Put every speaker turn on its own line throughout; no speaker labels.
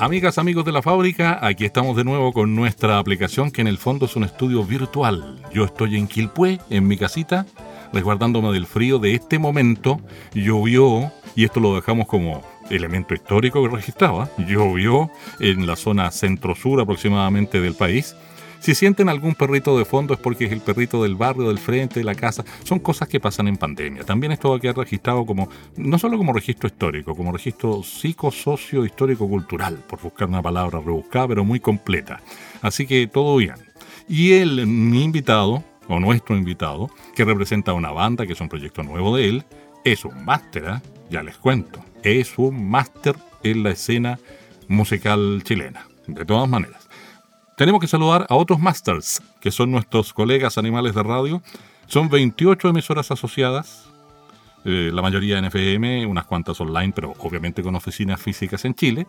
Amigas, amigos de la fábrica, aquí estamos de nuevo con nuestra aplicación que en el fondo es un estudio virtual. Yo estoy en Quilpué, en mi casita, resguardándome del frío de este momento. Llovió, y esto lo dejamos como elemento histórico que registraba, llovió en la zona centro-sur aproximadamente del país si sienten algún perrito de fondo es porque es el perrito del barrio, del frente, de la casa. Son cosas que pasan en pandemia. También esto va a quedar registrado como, no solo como registro histórico, como registro psicosocio histórico cultural, por buscar una palabra rebuscada, pero muy completa. Así que todo bien. Y él, mi invitado, o nuestro invitado, que representa una banda, que es un proyecto nuevo de él, es un máster, ¿eh? ya les cuento, es un máster en la escena musical chilena, de todas maneras. Tenemos que saludar a otros masters, que son nuestros colegas animales de radio. Son 28 emisoras asociadas, eh, la mayoría en FM, unas cuantas online, pero obviamente con oficinas físicas en Chile.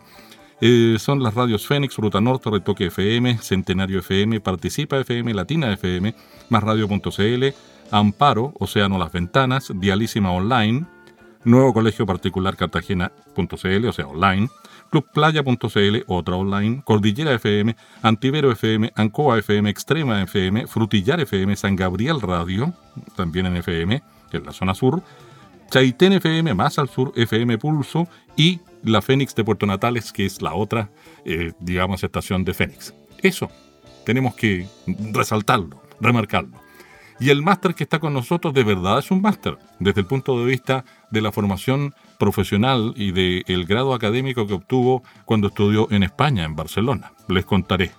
Eh, son las radios Fénix, Ruta Norte, Retoque FM, Centenario FM, Participa FM, Latina FM, Másradio.cl, Amparo, Océano Las Ventanas, Dialísima Online, Nuevo Colegio Particular Cartagena.cl, o sea, online, clubplaya.cl, otra online, Cordillera FM, Antivero FM, Ancoa FM, Extrema FM, Frutillar FM, San Gabriel Radio, también en FM, es la zona sur, Chaitén FM, más al sur, FM Pulso y la Fénix de Puerto Natales, que es la otra, eh, digamos, estación de Fénix. Eso, tenemos que resaltarlo, remarcarlo. Y el máster que está con nosotros de verdad es un máster, desde el punto de vista de la formación profesional y del grado académico que obtuvo cuando estudió en España, en Barcelona. Les contaré.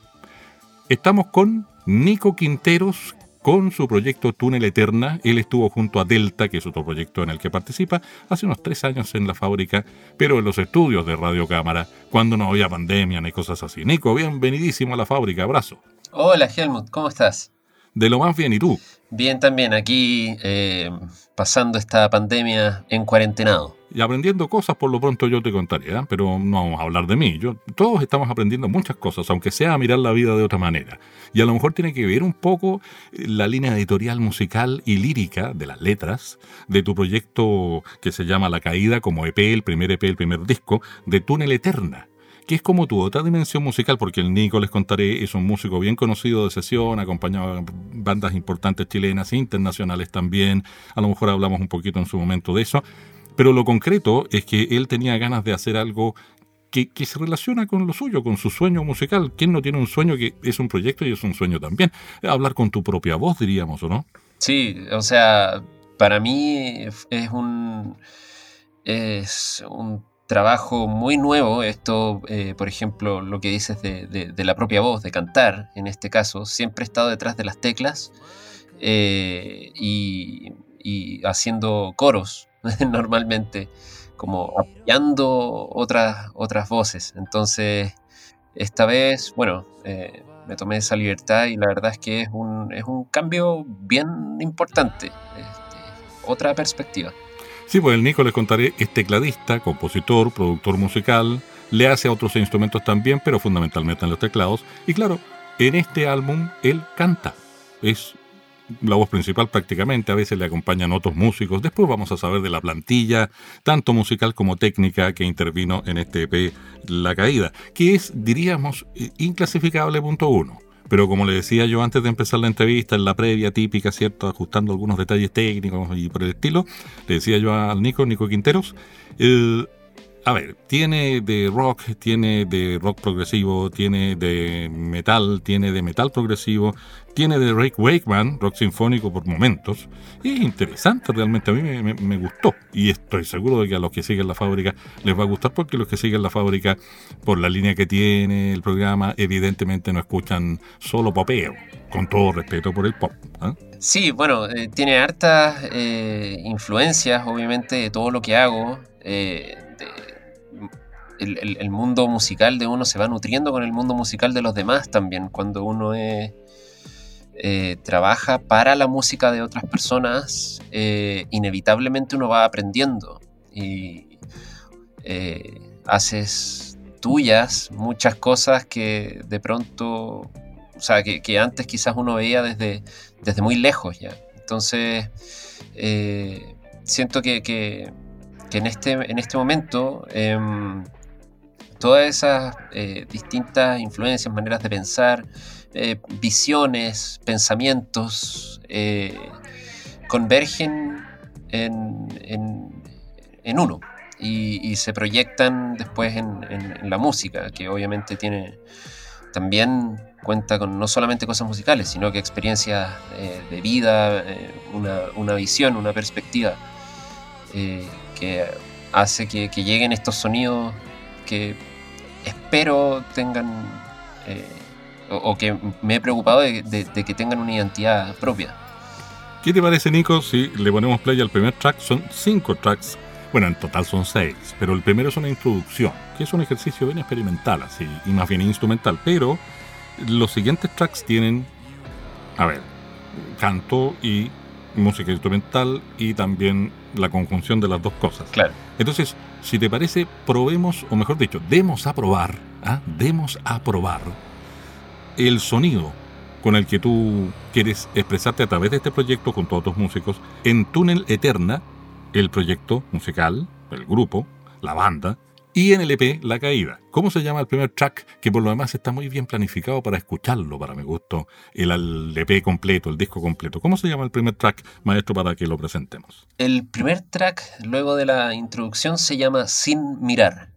Estamos con Nico Quinteros, con su proyecto Túnel Eterna. Él estuvo junto a Delta, que es otro proyecto en el que participa, hace unos tres años en la fábrica, pero en los estudios de Radio Cámara, cuando no había pandemia ni cosas así. Nico, bienvenidísimo a la fábrica, abrazo.
Hola Helmut, ¿cómo estás?
De lo más bien, ¿y tú?
Bien también, aquí eh, pasando esta pandemia en cuarentenado.
Y aprendiendo cosas, por lo pronto yo te contaré, ¿eh? pero no vamos a hablar de mí. Todos estamos aprendiendo muchas cosas, aunque sea a mirar la vida de otra manera. Y a lo mejor tiene que ver un poco eh, la línea editorial musical y lírica de las letras de tu proyecto que se llama La Caída como EP, el primer EP, el primer disco, de Túnel Eterna que es como tu otra dimensión musical, porque el Nico, les contaré, es un músico bien conocido de sesión, acompañado de bandas importantes chilenas e internacionales también. A lo mejor hablamos un poquito en su momento de eso. Pero lo concreto es que él tenía ganas de hacer algo que, que, se relaciona con lo suyo, con su sueño musical. ¿Quién no tiene un sueño que es un proyecto y es un sueño también? Hablar con tu propia voz, diríamos, ¿o no?
Sí, o sea, para mí es un, es un trabajo muy nuevo, esto, eh, por ejemplo, lo que dices de, la propia voz, de cantar, en este caso, siempre he estado detrás de las teclas eh, y, haciendo coros normalmente, como apoyando otras, otras voces. Entonces, esta vez, bueno, eh, me tomé esa libertad y la verdad es que es un, es un cambio bien importante, este, otra perspectiva.
Sí, pues el Nico les contaré, es tecladista, compositor, productor musical, le hace a otros instrumentos también, pero fundamentalmente en los teclados. Y claro, en este álbum él canta. Es la voz principal prácticamente, a veces le acompañan otros músicos. Después vamos a saber de la plantilla, tanto musical como técnica, que intervino en este EP La Caída, que es, diríamos, inclasificable punto uno. Pero como le decía yo antes de empezar la entrevista, en la previa típica, ¿cierto? Ajustando algunos detalles técnicos y por el estilo, le decía yo al Nico, Nico Quinteros, el a ver, tiene de rock, tiene de rock progresivo, tiene de metal, tiene de metal progresivo, tiene de Rick Wakeman, rock sinfónico por momentos. Y es interesante, realmente a mí me, gustó. Y estoy seguro de que a los que siguen la fábrica les va a gustar porque los que siguen la fábrica, por la línea que tiene el programa, evidentemente no escuchan solo popeo, con todo respeto por el pop. ¿ah?
Sí, bueno, eh, tiene hartas eh, influencias, obviamente, de todo lo que hago. Eh, el, mundo musical de uno se va nutriendo con el mundo musical de los demás también. Cuando uno eh, trabaja para la música de otras personas, eh, inevitablemente uno va aprendiendo y eh, haces tuyas muchas cosas que de pronto, o sea, que, antes quizás uno veía desde, desde muy lejos ya. Entonces, siento que, en, este, en este momento em, todas esas eh, distintas influencias, maneras de pensar, eh, visiones, pensamientos, eh, convergen en, uno y, se proyectan después en, la música, que obviamente tiene también cuenta con no solamente cosas musicales, sino que experiencias de vida, una, visión, una perspectiva que hace que lleguen estos sonidos que espero tengan, eh, o, que me he preocupado de, que tengan una identidad propia.
¿Qué te parece, Nico, si le ponemos play al primer track? Son cinco tracks, bueno, en total son seis, pero el primero es una introducción, que es un ejercicio bien experimental, así, y más bien instrumental, pero los siguientes tracks tienen, a ver, canto y música instrumental y también la conjunción de las dos cosas.
Claro.
Entonces, si te parece, probemos, o mejor dicho, demos a probar, ¿ah? demos a probar el sonido con el que tú quieres expresarte a través de este proyecto con todos tus músicos en Túnel Eterna, el proyecto musical, el grupo, la banda, y en el EP La Caída. ¿Cómo se llama el primer track? Que por lo demás está muy bien planificado para escucharlo, para mi gusto, el EP completo, el disco completo. ¿Cómo se llama el primer track, maestro, para que lo presentemos?
El primer track, luego de la introducción, se llama Sin Mirar.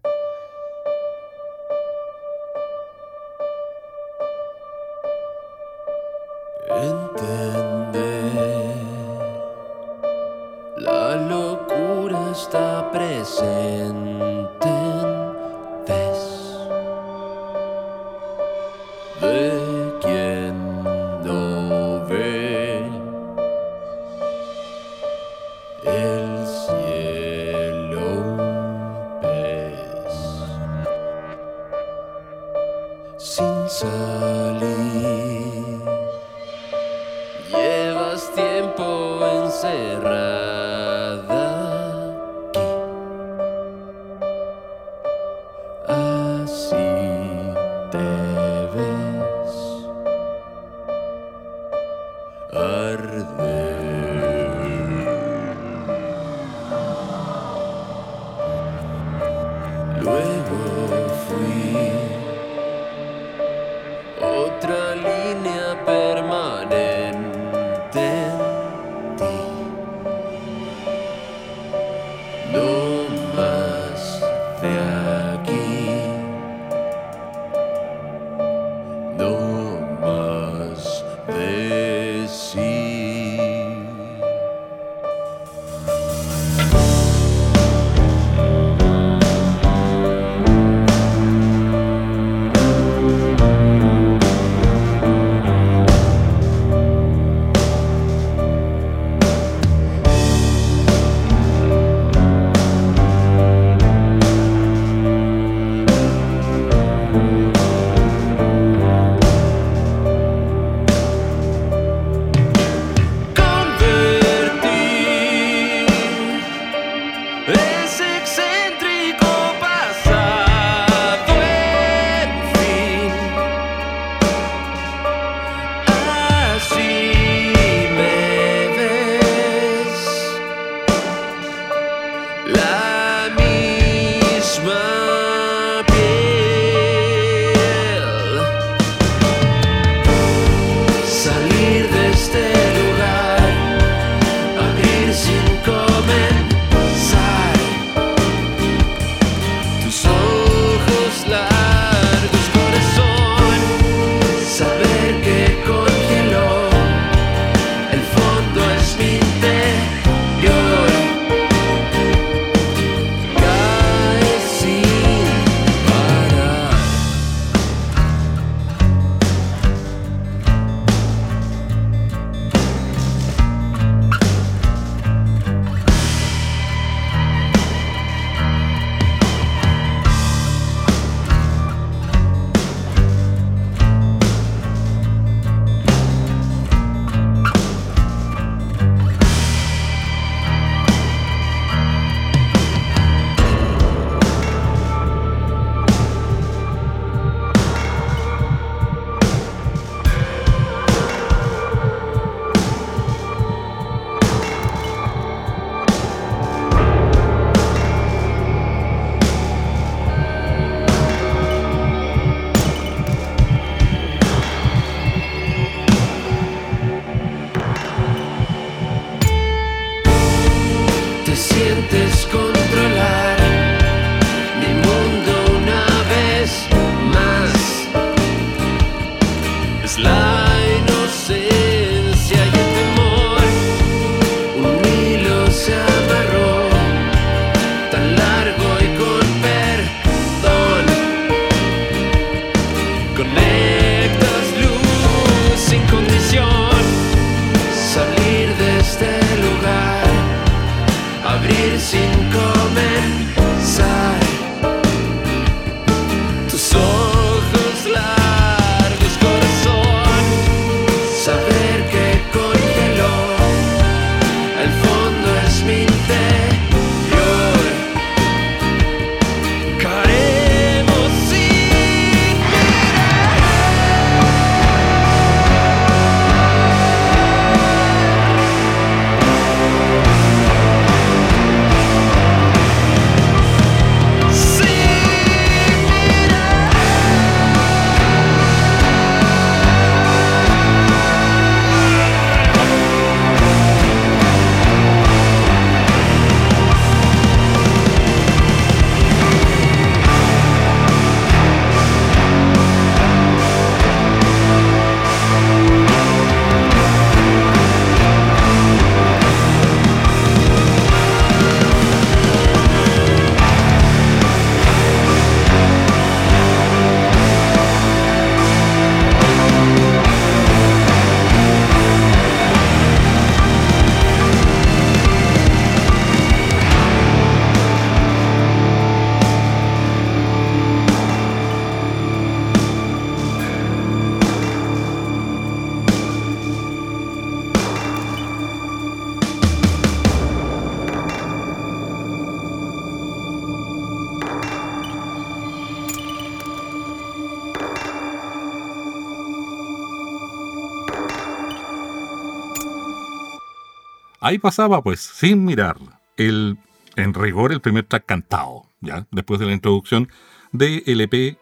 Ahí pasaba, pues, sin mirar, el, en rigor, el primer track cantado, ¿ya? Después de la introducción de LP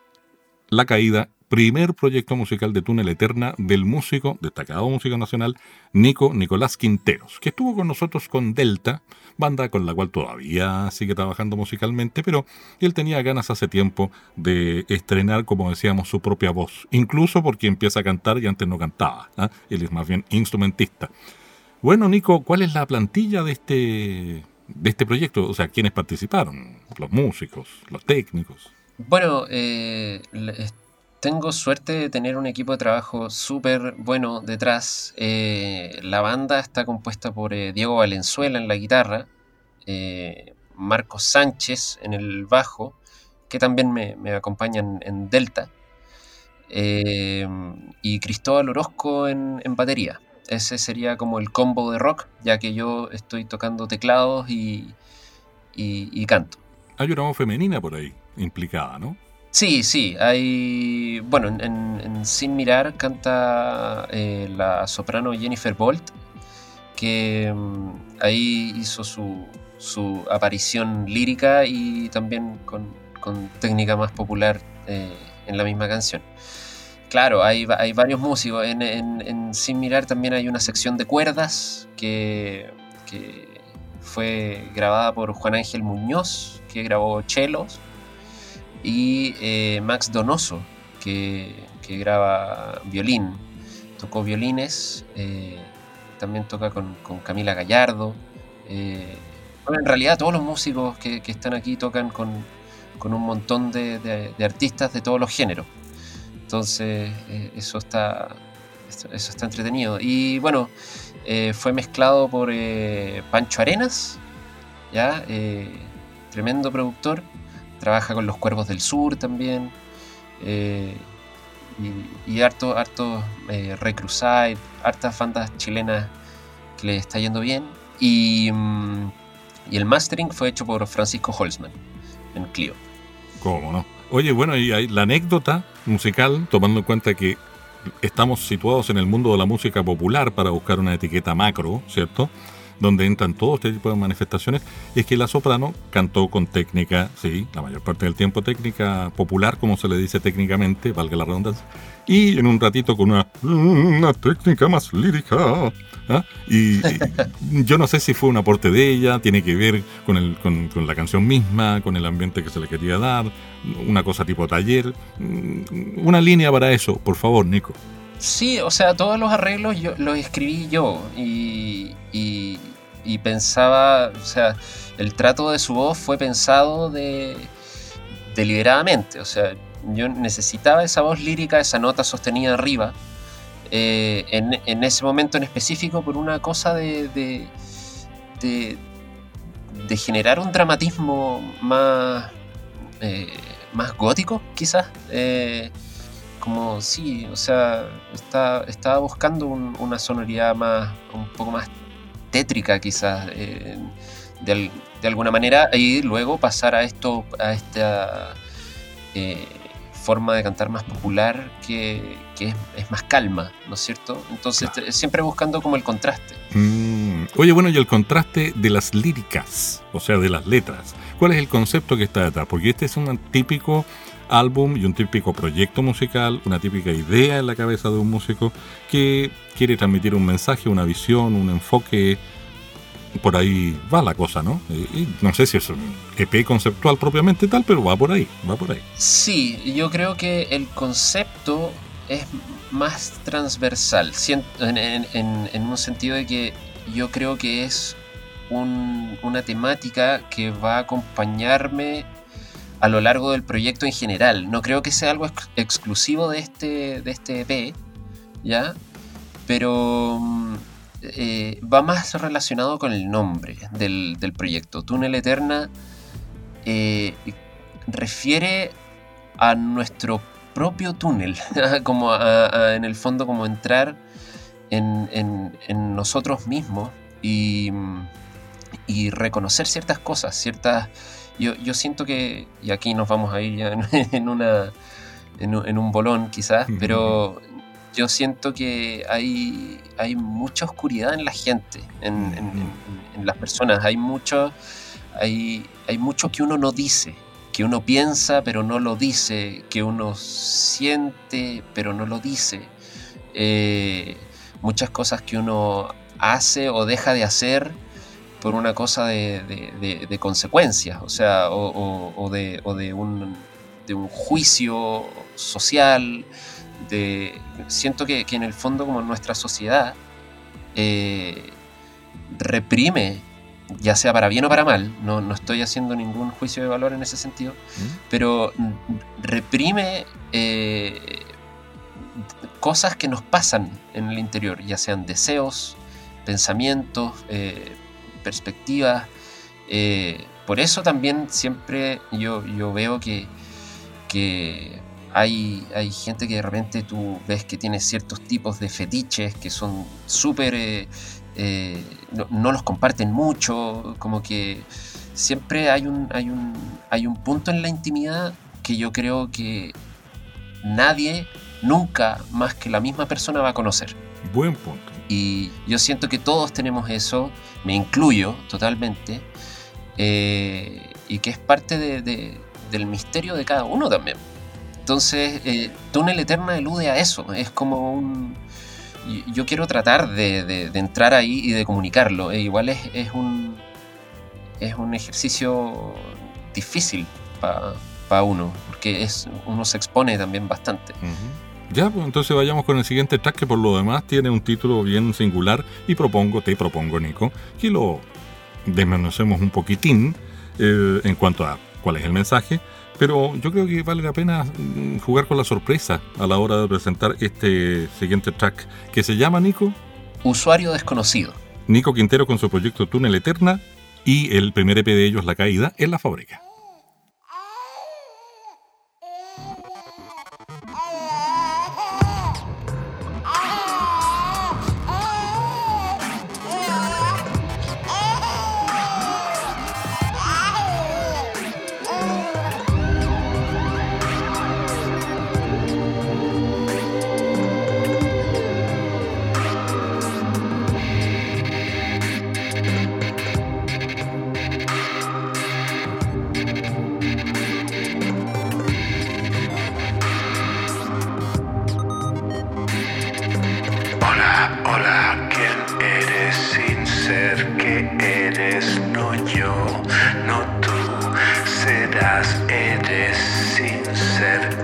La Caída, primer proyecto musical de Túnel Eterna del músico, destacado músico nacional, Nico Nicolás Quinteros, que estuvo con nosotros con Delta, banda con la cual todavía sigue trabajando musicalmente, pero él tenía ganas hace tiempo de estrenar, como decíamos, su propia voz, incluso porque empieza a cantar y antes no cantaba, ¿ah? él es más bien instrumentista. Bueno, Nico, ¿cuál es la plantilla de este, de este proyecto? O sea, ¿quiénes participaron? Los músicos, los técnicos.
Bueno, eh, tengo suerte de tener un equipo de trabajo súper bueno detrás. Eh, la banda está compuesta por eh, Diego Valenzuela en la guitarra, Marcos Sánchez en el bajo, que también me, me acompaña en, Delta, y Cristóbal Orozco en, en batería. Ese sería como el combo de rock, ya que yo estoy tocando teclados y, y- y canto.
Hay una voz femenina por ahí, implicada, ¿no?
Sí, sí, hay. Bueno, en, en- Sin Mirar canta eh, la soprano Jennifer Bolt, que mm, ahí hizo su, su aparición lírica y también con, con técnica más popular eh, en la misma canción. Claro, hay, va- hay varios músicos. En, Sin Mirar también hay una sección de cuerdas que, fue grabada por Juan Ángel Muñoz, que grabó chelos y eh, Max Donoso, que, graba violín. Tocó violines, eh, también toca con, Camila Gallardo. eh, en realidad todos los músicos que, están aquí tocan con, un montón de artistas de todos los géneros. Entonces, eh, eso está eso está entretenido. Y bueno, eh, fue mezclado por eh, Pancho Arenas, ¿ya? Tremendo productor trabaja con los Cuervos del Sur también. y, y harto, harto Recrusade, hartas bandas chilenas que le está yendo bien. Y, mm, y el mastering fue hecho por Francisco Holzman en Clio.
¿Cómo no? Oye, bueno, y hay la anécdota musical, tomando en cuenta que estamos situados en el mundo de la música popular para buscar una etiqueta macro, ¿cierto? Donde entran todo este tipo de manifestaciones, es que la soprano cantó con técnica, sí, la mayor parte del tiempo técnica popular, como se le dice técnicamente, valga la redundancia, y en un ratito con una, una técnica más lírica. ¿ah? Y, y yo no sé si fue un aporte de ella, tiene que ver con, el, con, con la canción misma, con el ambiente que se le quería dar, una cosa tipo taller. Mm, Una línea para eso, por favor, Nico.
Sí, o sea, todos los arreglos yo, los escribí yo y, pensaba, o sea, el trato de su voz fue pensado de, deliberadamente, o sea, yo necesitaba esa voz lírica, esa nota sostenida arriba, eh, en, ese momento en específico por una cosa de, de, de- de generar un dramatismo más, eh, más gótico, quizás. eh, como sí, o sea, está, estaba buscando un- una sonoridad más, un poco más tétrica quizás, eh, de, de alguna manera, y luego pasar a esto, a esta eh, forma de cantar más popular que, que es, es más calma, ¿no es cierto? Entonces,
Claro.
te- siempre buscando como el contraste.
Mm, Oye, bueno, y el contraste de las líricas, o sea, de las letras. ¿Cuál es el concepto que está detrás? Porque este es un típico álbum y un típico proyecto musical, una típica idea en la cabeza de un músico que quiere transmitir un mensaje, una visión, un enfoque. Por ahí va la cosa, ¿no? Y- y no sé si es un EP conceptual propiamente tal, pero va por ahí, va por ahí.
Sí, yo creo que el concepto es más transversal, en- en- en un sentido de que yo creo que es un- una temática que va a acompañarme a lo largo del proyecto en general. No creo que sea algo ex- exclusivo de este, de este EP, ¿ya? Pero mm, eh, va más relacionado con el nombre del, del proyecto. Túnel Eterna eh, refiere a nuestro propio túnel, como en el fondo como entrar en, en- en nosotros mismos y, y reconocer ciertas cosas, ciertas... Yo, yo siento que, y aquí nos vamos a ir ya en, en una, en, un- en un bolón quizás, pero yo siento que hay, hay mucha oscuridad en la gente, en, en- en- en las personas, hay mucho, hay, hay mucho que uno no dice, que uno piensa pero no lo dice, que uno siente pero no lo dice, Eh, muchas cosas que uno hace o deja de hacer por una cosa de, de- de- de consecuencias, o sea, o, o- o de, o de un, de un juicio social, de, siento que, que en el fondo como nuestra sociedad eh, reprime, ya sea para bien o para mal, no, no estoy haciendo ningún juicio de valor en ese sentido, pero mm, reprime eh, cosas que nos pasan en el interior, ya sean deseos, pensamientos, eh, perspectivas. eh, por eso también siempre yo, yo veo que, que hay, hay gente que de repente tú ves que tiene ciertos tipos de fetiches que son súper... eh, eh, no, no los comparten mucho, como que siempre hay un, hay, un, hay un punto en la intimidad que yo creo que nadie nunca más que la misma persona va a conocer.
Buen punto.
Y yo siento que todos tenemos eso, me incluyo totalmente, eh, y que es parte de- de- del misterio de cada uno también. Entonces, eh, Túnel Eterna elude a eso, es como un... Yo quiero tratar de, de- entrar ahí y de comunicarlo, e igual es, es un, es un ejercicio difícil para uno, porque es, uno se expone también bastante.
Ujú. Ya, pues entonces vayamos con el siguiente track que por lo demás tiene un título bien singular y propongo, te propongo, Nico, que lo desmenuzemos un poquitín eh, en cuanto a cuál es el mensaje, pero yo creo que vale la pena mm, jugar con la sorpresa a la hora de presentar este siguiente track que se llama, Nico,
Usuario desconocido.
Nico Quintero con su proyecto Túnel Eterna y el primer EP de ellos, La Caída, en la fábrica.
Hola, ¿quién eres sin ser que
eres? No yo,
no tú, serás, eres sin ser.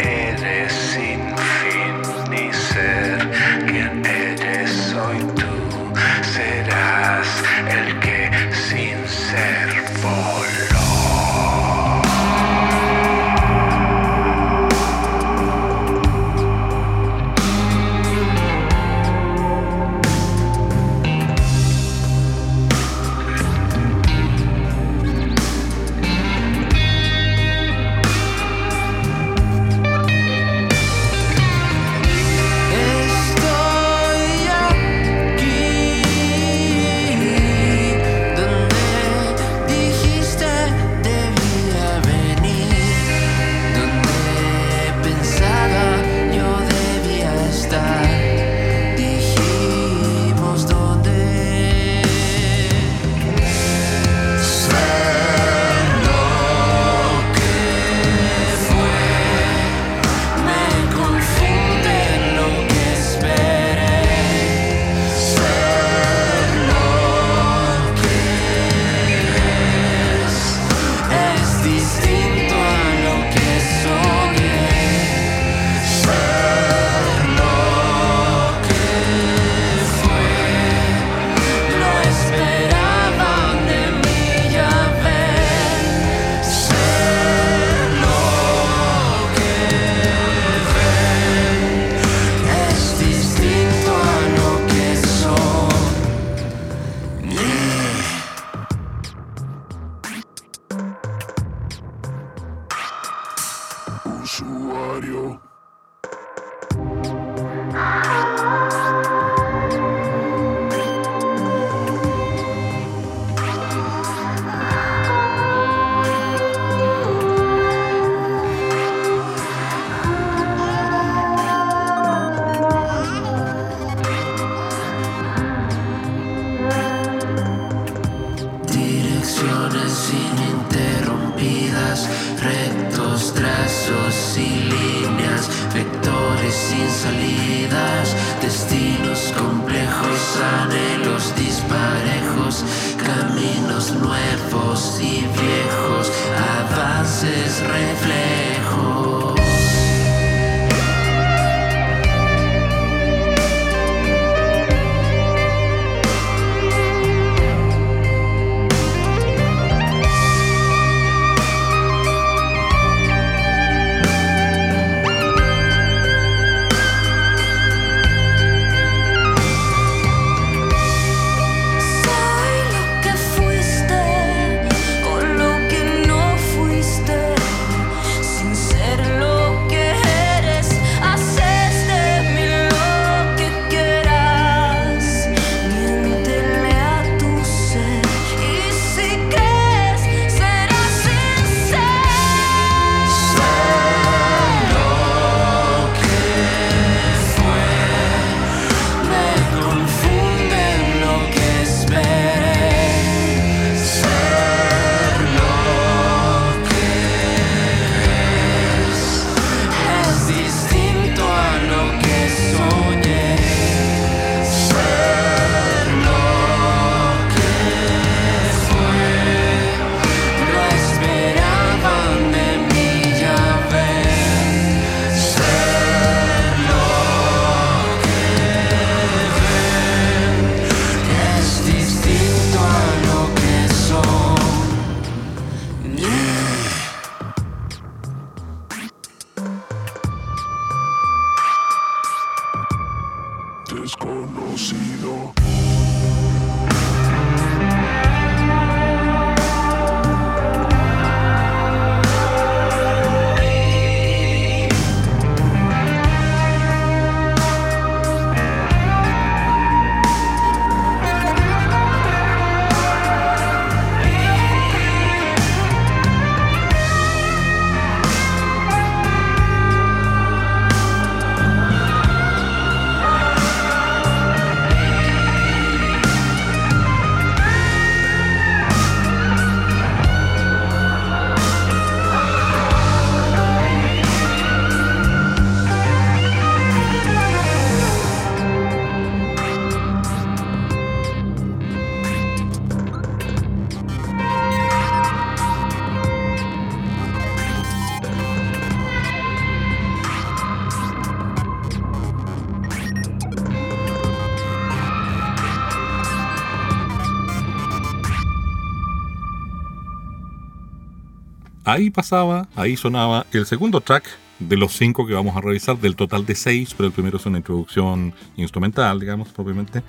Ahí pasaba, ahí sonaba el segundo track de los cinco que vamos a revisar, del total de seis, pero el primero es una introducción instrumental, digamos, propiamente,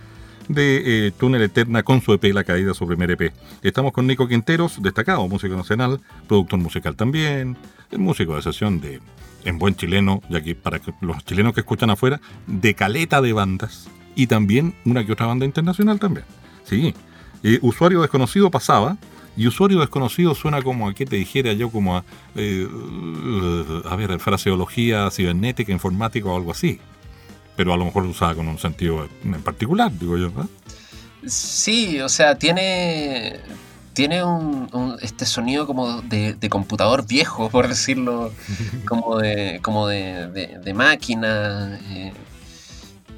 de eh, Túnel Eterna con su EP La Caída, su primer EP. Estamos con Nico Quinteros, destacado músico nacional, productor musical también, músico de sesión de en buen chileno, ya que para los chilenos que escuchan afuera, de caleta de bandas y también una que otra banda internacional también. Sí, Eh, usuario desconocido pasaba. Y usuario desconocido suena como a qué te dijera yo, como a, eh, a ver, fraseología cibernética, informática o algo así. Pero a lo mejor usada con un sentido en particular, digo yo. ¿verdad?
Sí, o sea, tiene, tiene un, este sonido como de, de computador viejo, por decirlo, como de, como de, de- máquina. eh.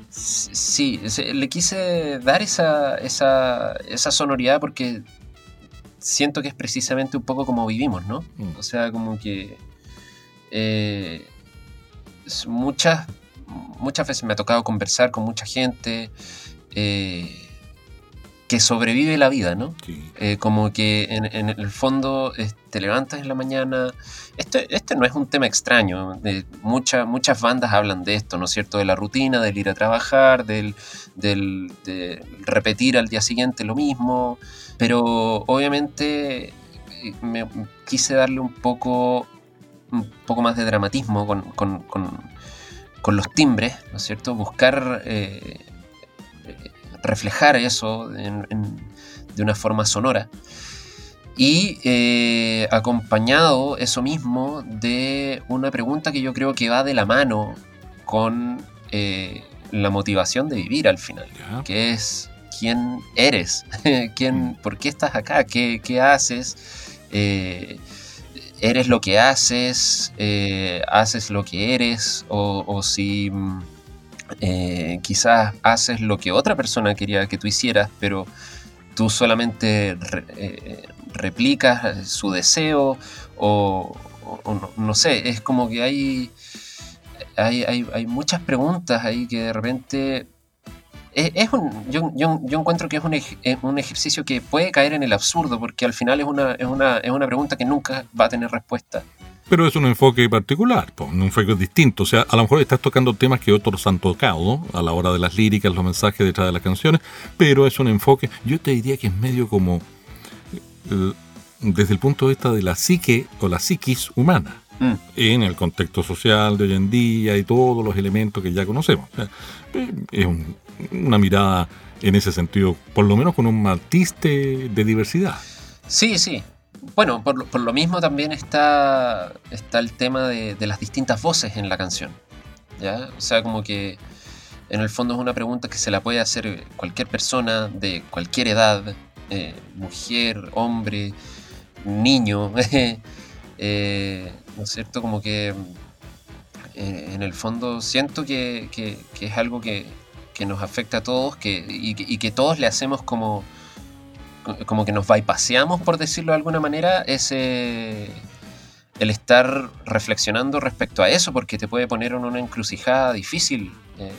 Sí, le quise dar esa, esa, esa sonoridad porque siento que es precisamente un poco como vivimos, ¿no?
Mm.
O sea, como que eh, muchas, muchas veces me ha tocado conversar con mucha gente eh, que sobrevive la vida, ¿no?
Sí.
Eh, como que en, en el fondo te levantas en la mañana. Este, este no es un tema extraño. mucha- muchas bandas hablan de esto, ¿no es cierto? De la rutina, del ir a trabajar, del, del- de repetir al día siguiente lo mismo. Pero obviamente eh, me quise darle un poco, un poco más de dramatismo con, con- con- con los timbres, ¿no es cierto? Buscar eh, reflejar eso en- en- de una forma sonora. Y eh, acompañado eso mismo de una pregunta que yo creo que va de la mano con eh, la motivación de vivir al final que es quién eres, quién, por qué estás acá, qué, qué haces, Eh, eres lo que haces, eh, haces lo que eres, o, o si mm, eh, quizás haces lo que otra persona quería que tú hicieras, pero tú solamente re- replicas su deseo, o, o- o no, no sé, es como que hay, hay, hay, hay muchas preguntas ahí que de repente es, es un, yo, yo- yo encuentro que es un, ej- es un ejercicio que puede caer en el absurdo, porque al final es una, es, una, es una pregunta que nunca va a tener respuesta.
Pero es un enfoque particular, un enfoque distinto. O sea, a lo mejor estás tocando temas que otros han tocado a la hora de las líricas, los mensajes detrás de las canciones, pero es un enfoque, yo te diría que es medio como eh, desde el punto de vista de la psique o la psiquis humana,
Mm.
en el contexto social de hoy en día y todos los elementos que ya conocemos. O sea, eh, es un- una mirada en ese sentido, por lo menos con un matiste de diversidad.
Sí, sí. Bueno, por, lo- mismo también está, está el tema de, las distintas voces en la canción. ¿ya? O sea, como que en el fondo es una pregunta que se la puede hacer cualquier persona de cualquier edad, eh, mujer, hombre, niño, eh, ¿no es cierto? Como que eh, en el fondo siento que es algo que, que nos afecta a todos que, y, que- todos le hacemos como, como que nos bypaseamos, por decirlo de alguna manera, ese el estar reflexionando respecto a eso, porque te puede poner en una encrucijada difícil. Eh,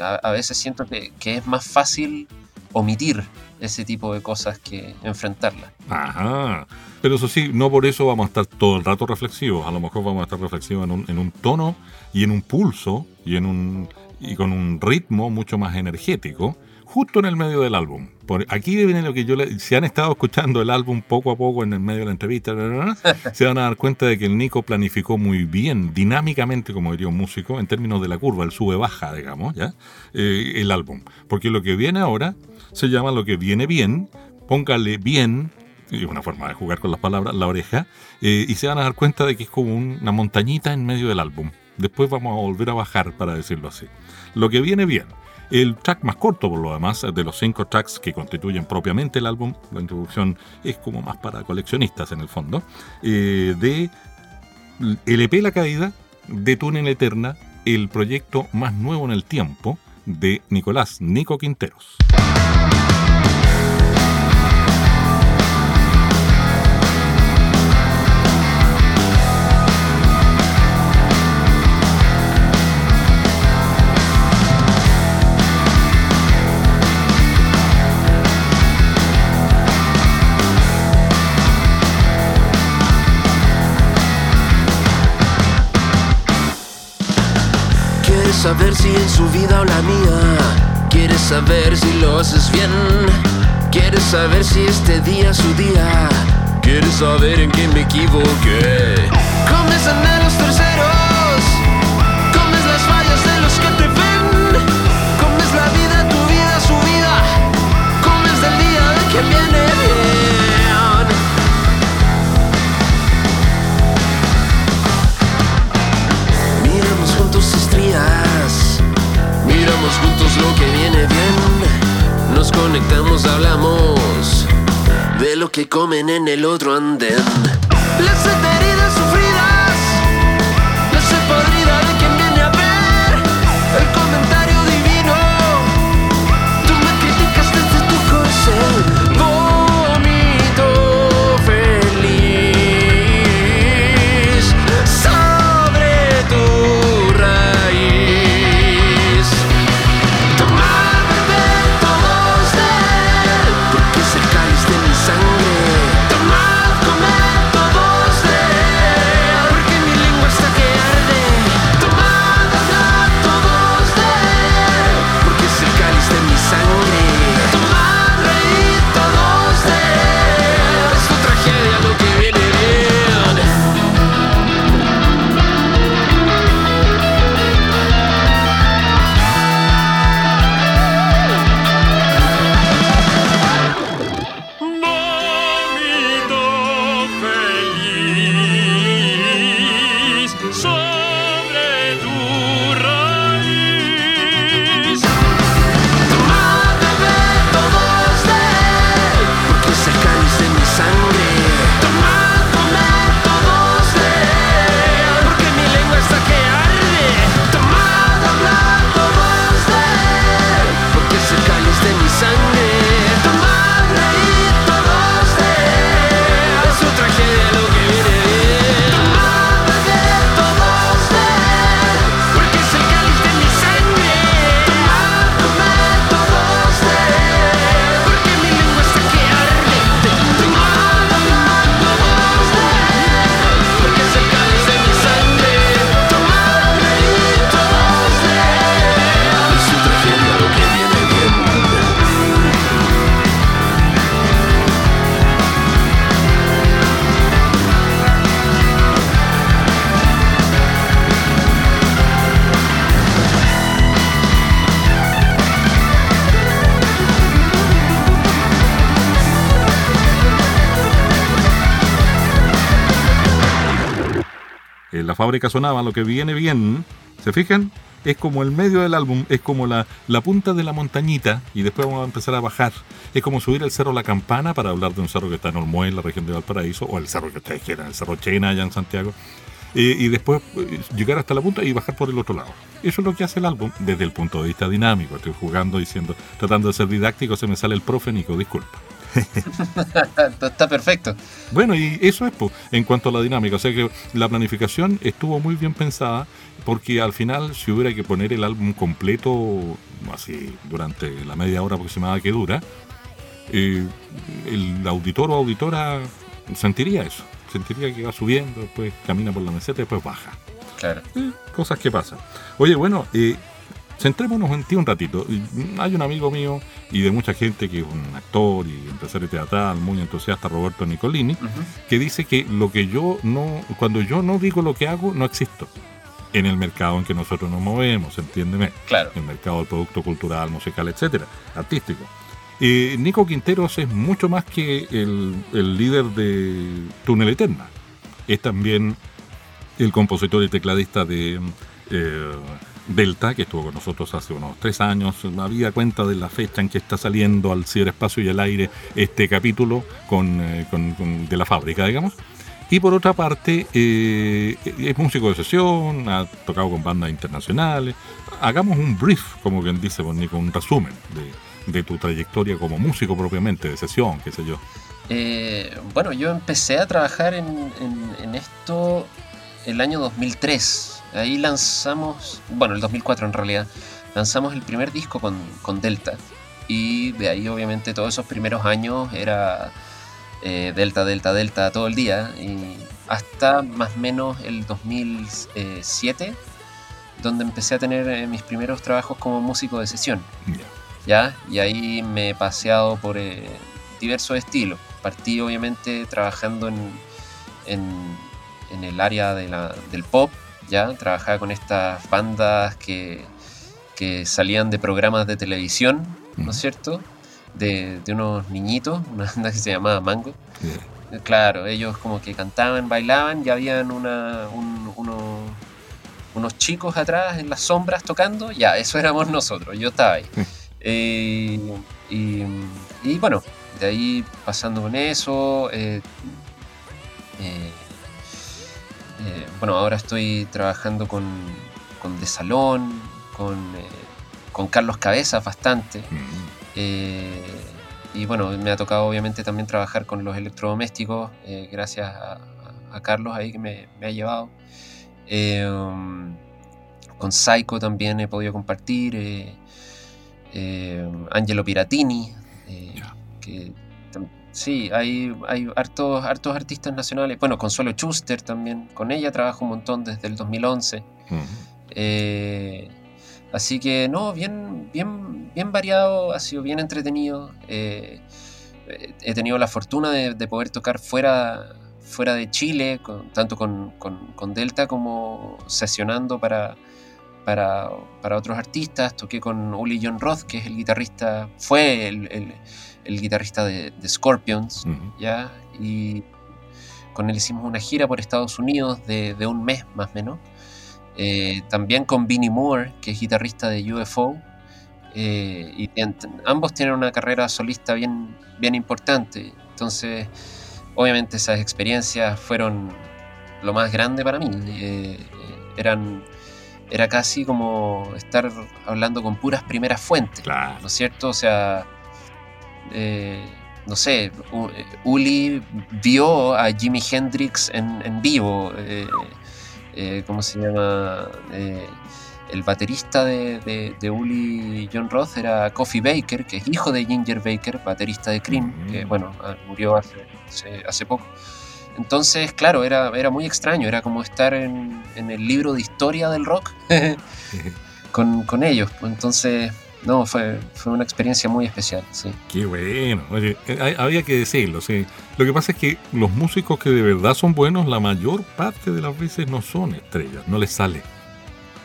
a, a veces siento que, que es más fácil omitir ese tipo de cosas que enfrentarlas.
Ajá. Pero eso sí, no por eso vamos a estar todo el rato reflexivos. A lo mejor vamos a estar reflexivos en un, en un tono y en un pulso y, en un, y con un ritmo mucho más energético, justo en el medio del álbum. Por aquí viene lo que yo le, Si han estado escuchando el álbum poco a poco en el medio de la entrevista, se van a dar cuenta de que el Nico planificó muy bien, dinámicamente, como diría un músico, en términos de la curva, el sube-baja, digamos, ¿ya? Eh, el álbum. Porque lo que viene ahora se llama lo que viene bien, póngale bien, y una forma de jugar con las palabras, la oreja, eh, y se van a dar cuenta de que es como un- una montañita en medio del álbum. Después vamos a volver a bajar, para decirlo así. Lo que viene bien. El track más corto, por lo demás, de los cinco tracks que constituyen propiamente el álbum, la introducción es como más para coleccionistas en el fondo, eh, de LP La Caída, de Túnel Eterna, el proyecto más nuevo en el tiempo de Nicolás Nico Quinteros.
Saber si en su vida o la mía. Quieres saber si lo haces bien. Quieres saber si este día es su día. Quieres saber en qué me equivoqué. Comes anhelos terceros. Miramos juntos lo que viene bien. Nos conectamos, hablamos de lo que comen en el otro andén. Las heridas sufridas,
fábrica sonaba lo que viene bien. ¿Se fijan? Es como el medio del álbum, es como la, la punta de la montañita y después vamos a empezar a bajar. Es como subir el cerro La Campana para hablar de un cerro que está en Olmué, en la región de Valparaíso, o el cerro que ustedes quieran, el cerro Chena allá en Santiago. Eh, y después eh, llegar hasta la punta y bajar por el otro lado. Eso es lo que hace el álbum desde el punto de vista dinámico. Estoy jugando, diciendo, tratando de ser didáctico, se me sale el profe Nico, disculpa.
Está perfecto.
Bueno, y eso es po, en cuanto a la dinámica. O sea que la planificación estuvo muy bien pensada porque al final, si hubiera que poner el álbum completo, así durante la media hora aproximada que dura, eh, el auditor o auditora sentiría eso. Sentiría que va subiendo, después camina por la meseta y después baja.
Claro.
Eh, cosas que pasan. Oye, bueno, eh, centrémonos en ti un ratito. Hay un amigo mío y de mucha gente que es un actor y empresario teatral muy entusiasta, Roberto Nicolini, que dice que lo que yo no, cuando yo no digo lo que hago, no existo en el mercado en que nosotros nos movemos, entiéndeme.
Claro.
El mercado del producto cultural, musical, etcétera, artístico. Eh, Nico Quinteros es mucho más que el, el líder de Túnel Eterna. Es también el compositor y tecladista de eh, Delta, que estuvo con nosotros hace unos tres años. Había cuenta de la fecha en que está saliendo al ciberespacio y al aire este capítulo con, eh, con- de la fábrica, digamos. Y por otra parte, eh, es músico de sesión, ha tocado con bandas internacionales. Hagamos un brief, como bien dice pues, un resumen de, de tu trayectoria como músico propiamente, de sesión, qué sé yo.
Eh, bueno, yo empecé a trabajar en, en- en esto el año 2003. Ahí lanzamos, bueno, el 2004 en realidad, lanzamos el primer disco con, con Delta. Y de ahí obviamente todos esos primeros años era eh, Delta, Delta, Delta todo el día. Y hasta más o menos el 2007
donde empecé a tener eh, mis primeros trabajos como músico de sesión.
Ya.
¿ya? Y ahí me he paseado por eh, diversos estilos. Partí obviamente trabajando en, en- en el área de la- del pop, ¿ya? Trabajaba con estas bandas que, que salían de programas de televisión, ¿no es cierto? De, de unos niñitos, una banda que se llamaba Mango. Eh, Claro, ellos como que cantaban, bailaban y habían una, un- uno- unos chicos atrás en las sombras tocando. Ya, eso éramos nosotros, yo estaba ahí. Eh, y, y bueno, de ahí pasando con eso. eh, eh, eh, bueno, ahora estoy trabajando con, con De Salón, con, eh, con Carlos Cabezas bastante.
Mm.
Eh, y bueno, me ha tocado obviamente también trabajar con los electrodomésticos, gracias a, a Carlos ahí que me, me ha llevado. Um, con Psycho también he podido compartir. Angelo Piratini. que sí, hay, hay hartos, hartos artistas nacionales. Bueno, Consuelo Schuster también. Con ella trabajo un montón desde el 2011.
Mm.
Eh, así que no, bien, bien, bien variado, ha sido bien entretenido. Eh, eh, he tenido la fortuna de, de poder tocar fuera, fuera de Chile, con- tanto con, con- con Delta como sesionando para, para, para otros artistas. Toqué con Uli John Roth, que es el guitarrista, fue el, el- el guitarrista de, de Scorpions.
Ujú.
¿ya? Y con él hicimos una gira por Estados Unidos de, de un mes más o menos. Eh, también con Vinnie Moore, que es guitarrista de UFO. eh, y ambos tienen una carrera solista bien, bien importante. Entonces, obviamente esas experiencias fueron lo más grande para mí. Eh, eran, era casi como estar hablando con puras primeras fuentes.
Claro.
¿no es cierto? O sea, eh, no sé, U- eh, Uli vio a Jimi Hendrix en, en vivo, eh, eh, ¿cómo se llama? El baterista de, de, de Uli John Roth era Coffee Baker, que es hijo de Ginger Baker, baterista de Cream,
Mm.
que bueno, ah, murió hace, hace, hace poco. Entonces, claro, era, era muy extraño, era como estar en, en el libro de historia del rock con, con ellos. Entonces, no, fue, fue una experiencia muy especial, sí.
Qué bueno. Oye, eh, había que decirlo, sí. Lo que pasa es que los músicos que de verdad son buenos, la mayor parte de las veces no son estrellas, no les sale.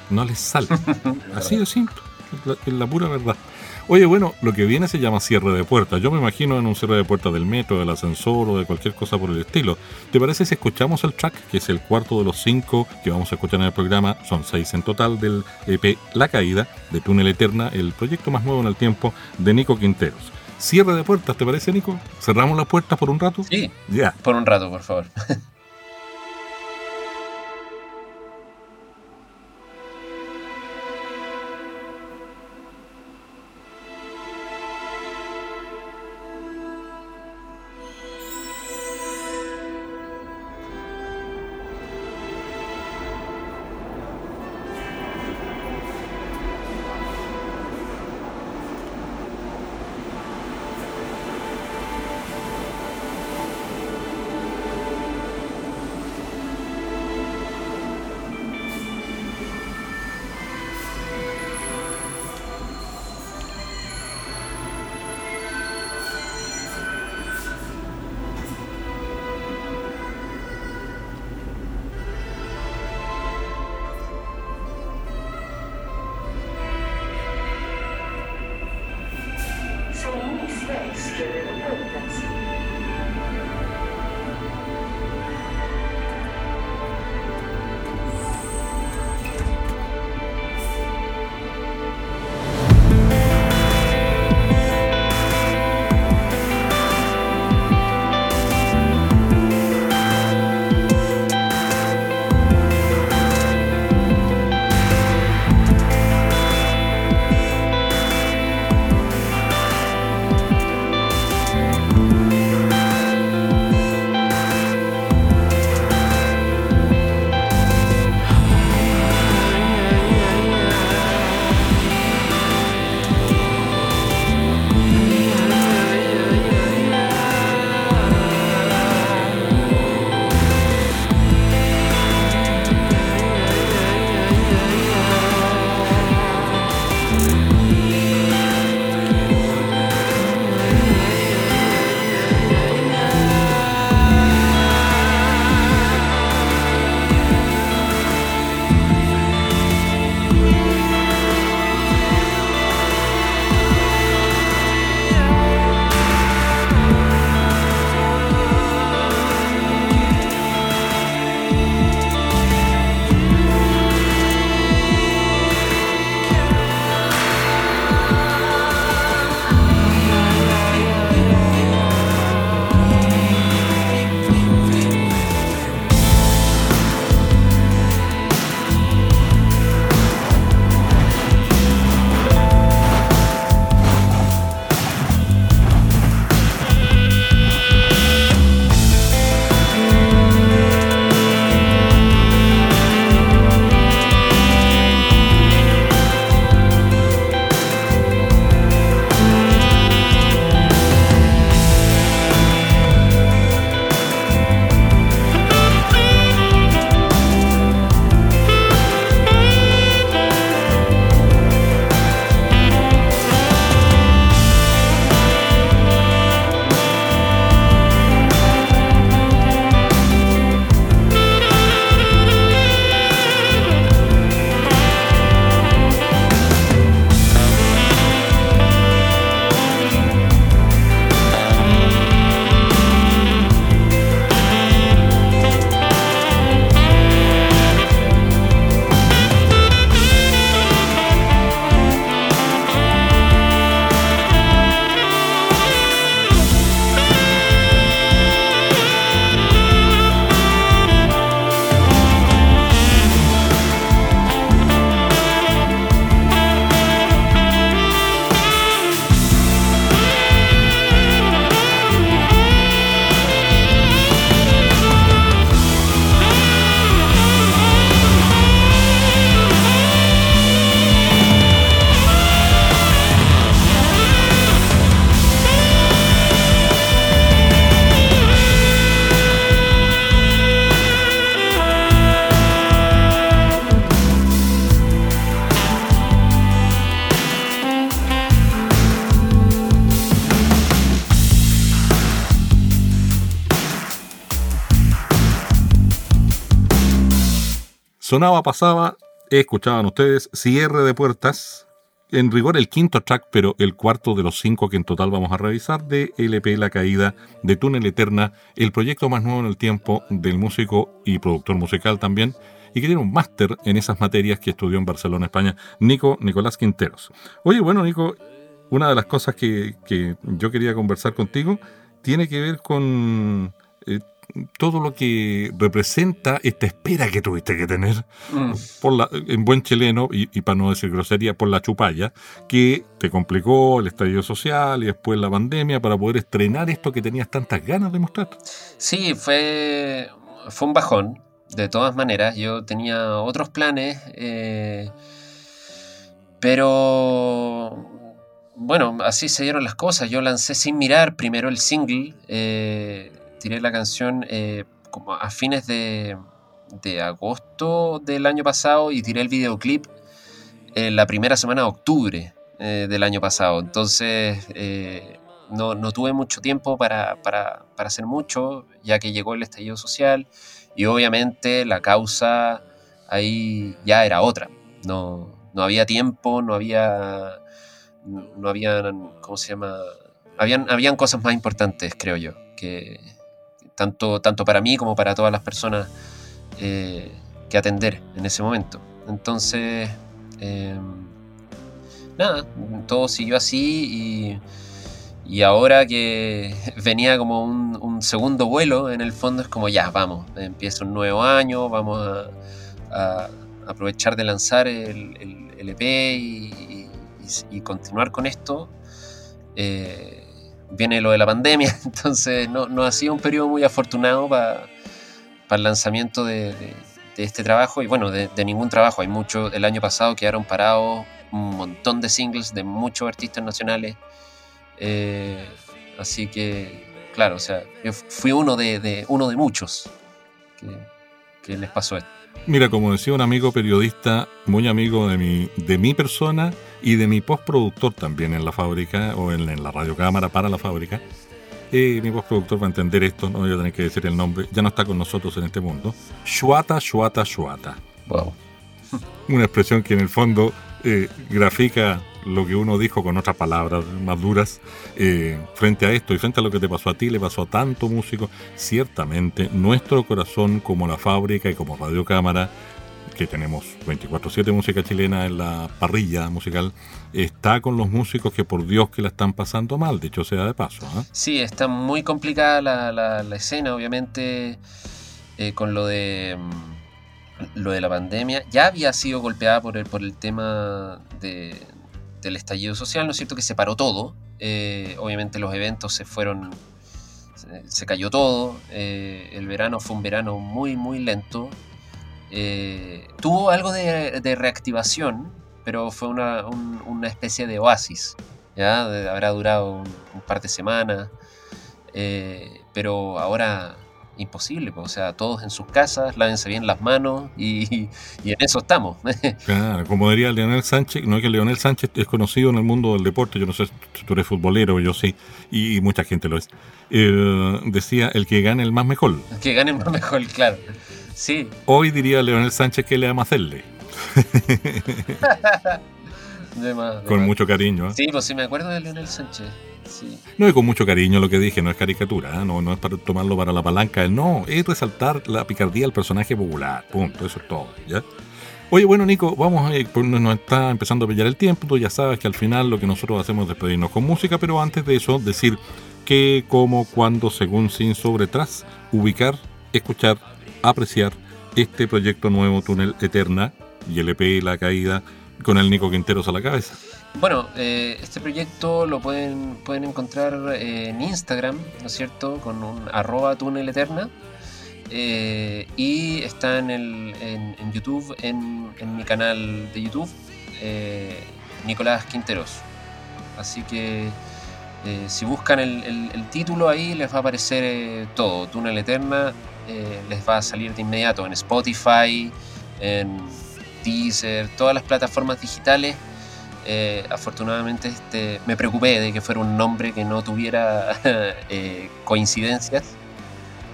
No les sale. Así de simple, la, es la pura verdad. Oye, bueno, lo que viene se llama cierre de puertas. Yo me imagino en un cierre de puertas del metro, del ascensor o de cualquier cosa por el estilo. ¿Te parece si escuchamos el track, que es el cuarto de los cinco que vamos a escuchar en el programa? Son seis en total del EP La Caída, de Túnel Eterna, el proyecto más nuevo en el tiempo de Nico Quinteros. Cierre de puertas, ¿te parece, Nico? ¿Cerramos las puertas por un rato?
Sí,
Ya.
por un rato, por favor.
Sonaba, pasaba, escuchaban ustedes, cierre de puertas. En rigor el quinto track, pero el cuarto de los cinco que en total vamos a revisar de LP La Caída de Túnel Eterna, el proyecto más nuevo en el tiempo del músico y productor musical también, y que tiene un máster en esas materias que estudió en Barcelona, España, Nico Nicolás Quinteros. Oye, bueno, Nico, una de las cosas que, que yo quería conversar contigo tiene que ver con eh, todo lo que representa esta espera que tuviste que tener,
Mm.
por la, en buen chileno, y, y para no decir grosería, por la chupalla, que te complicó el estallido social y después la pandemia para poder estrenar esto que tenías tantas ganas de mostrar.
Sí, fue, fue un bajón, de todas maneras. Yo tenía otros planes, eh, pero bueno, así se dieron las cosas. Yo lancé sin mirar primero el single, eh, tiré la canción eh, como a fines de, de agosto del año pasado y tiré el videoclip en la primera semana de octubre eh, del año pasado. Entonces eh, no, no tuve mucho tiempo para, para, para hacer mucho, ya que llegó el estallido social y obviamente la causa ahí ya era otra. No, no había tiempo, no había, no habían, ¿cómo se llama? Habían, habían cosas más importantes, creo yo, que tanto, tanto para mí como para todas las personas eh, que atender en ese momento. Entonces, eh, nada, todo siguió así y, y ahora que venía como un, un segundo vuelo, en el fondo es como ya, vamos, empieza un nuevo año, vamos a, aprovechar de lanzar el, el, EP y, y- y continuar con esto. Eh, viene lo de la pandemia, entonces no, no ha sido un periodo muy afortunado para el lanzamiento de, este trabajo y bueno, de, ningún trabajo. Hay mucho, el año pasado quedaron parados un montón de singles de muchos artistas nacionales. Eh, así que, claro, o sea, yo fui uno de, de- uno de muchos que, que les pasó esto.
Mira, como decía un amigo periodista, muy amigo de mi, de mi persona y de mi postproductor también en la fábrica o en, en la radiocámara para la fábrica, eh, mi postproductor va a entender esto, no voy a tener que decir el nombre, ya no está con nosotros en este mundo. Shuata, shuata, shuata.
Wow.
Una expresión que en el fondo eh, grafica lo que uno dijo con otras palabras más duras eh, frente a esto y frente a lo que te pasó a ti, le pasó a tanto músico. Ciertamente, nuestro corazón, como la fábrica y como Radio Cámara, que tenemos 24-7 música chilena en la parrilla musical, está con los músicos que por Dios que la están pasando mal, dicho sea de paso. ¿ah?
Sí, está muy complicada la, escena, obviamente, eh, con lo de mm, lo de la pandemia. Ya había sido golpeada por el, por el tema de- del estallido social, ¿no es cierto? Que se paró todo. Eh, obviamente los eventos se fueron, se, cayó todo. Eh, el verano fue un verano muy, muy lento. Eh, tuvo algo de, reactivación, pero fue una, un- una especie de oasis. ¿ya? Habrá durado un, par de semanas, pero ahora imposible, pues, o sea, todos en sus casas, lávense bien las manos y, y en eso estamos.
Claro, como diría Leonel Sánchez, no es que Leonel Sánchez es conocido en el mundo del deporte, yo no sé si tú eres futbolero, yo sí, y mucha gente lo es. Eh, decía, el que gane el más mejor.
que ganen más mejor, claro. Sí,
Hoy diría Leonel Sánchez que le ama hacerle,
de más, de
con
más.
mucho cariño. ¿eh?
Sí, pues sí, me acuerdo de Leonel Sánchez. Sí.
No, y con mucho cariño lo que dije, no es caricatura, ¿eh? no, no es para tomarlo para la palanca, no, es resaltar la picardía del personaje popular, punto, eso es todo, ¿ya? Oye, bueno, Nico, vamos a ir, pues nos está empezando a pillar el tiempo, tú ya sabes que al final lo que nosotros hacemos es despedirnos con música, pero antes de eso, decir qué, cómo, cuándo, según, sin, sobre, tras, ubicar, escuchar, apreciar este proyecto nuevo, Túnel Eterna, y el EP La Caída, con el Nico Quinteros a la cabeza.
Bueno, eh, este proyecto lo pueden, pueden encontrar eh, en Instagram, ¿no es cierto? Con un arroba túnel eterna. Eh, y está en, el, en, YouTube, en, en mi canal de YouTube, Nicolás Quinteros. Así que si buscan el, el- título ahí les va a aparecer todo, Túnel Eterna, les va a salir de inmediato en Spotify, en Deezer, todas las plataformas digitales. Eh, afortunadamente este, me preocupé de que fuera un nombre que no tuviera eh, coincidencias.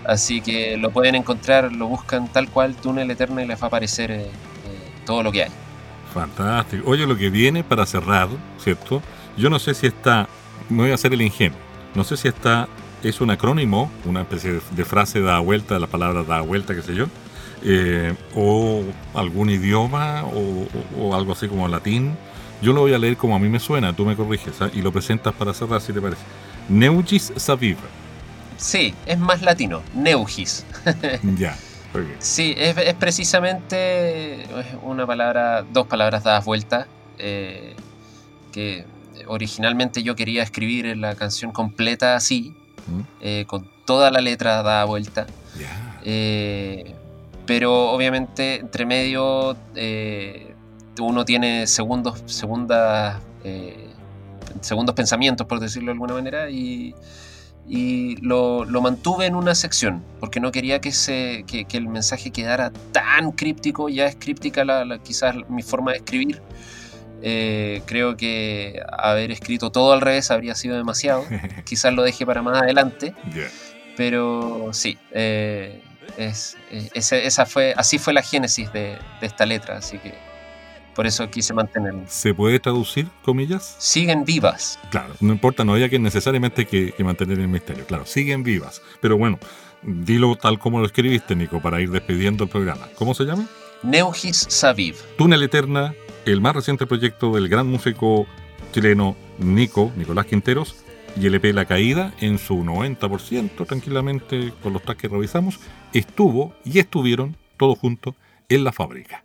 Así que lo pueden encontrar, lo buscan tal cual, Túnel Eterno, y les va a aparecer eh, eh, todo lo que hay.
Fantástico. Oye, lo que viene para cerrar, ¿cierto? Yo no sé si está, me voy a hacer el ingenuo, no sé si está, es un acrónimo, una especie de, de frase da vuelta, la palabra da vuelta, qué sé yo, eh, o algún idioma, o, algo así como latín. Yo lo voy a leer como a mí me suena, tú me corriges, ¿ah? y lo presentas para cerrar, si te parece. Neugis Saviv.
Sí, es más latino, Neugis.
ya.
Sí, es, es precisamente una palabra, dos palabras dadas vueltas, eh, que originalmente yo quería escribir la canción completa así,
¿Mm?
eh, con toda la letra dada vuelta.
Ya.
Eh, pero obviamente entre medio eh, uno tiene segundos, segundas, eh, segundos pensamientos, por decirlo de alguna manera, y, y lo, lo mantuve en una sección, porque no quería que, se, que, que el mensaje quedara tan críptico, ya es críptica la, la- quizás mi forma de escribir. Eh, creo que haber escrito todo al revés habría sido demasiado. Quizás lo deje para más adelante.
Ya.
Pero sí, eh, es, eh, esa fue, así fue la génesis de, de esta letra, así que por eso quise mantenerlo.
¿Se puede traducir, comillas?
Siguen vivas.
Claro, no importa, no haya que necesariamente que, que mantener el misterio. Claro, siguen vivas. Pero bueno, dilo tal como lo escribiste, Nico, para ir despidiendo el programa. ¿Cómo se llama?
Neugis Saviv.
Túnel Eterna, el más reciente proyecto del gran músico chileno Nico, Nicolás Quinteros, y el EP La Caída, en su 90%, tranquilamente, con los tracks que revisamos, estuvo y estuvieron todos juntos en la fábrica.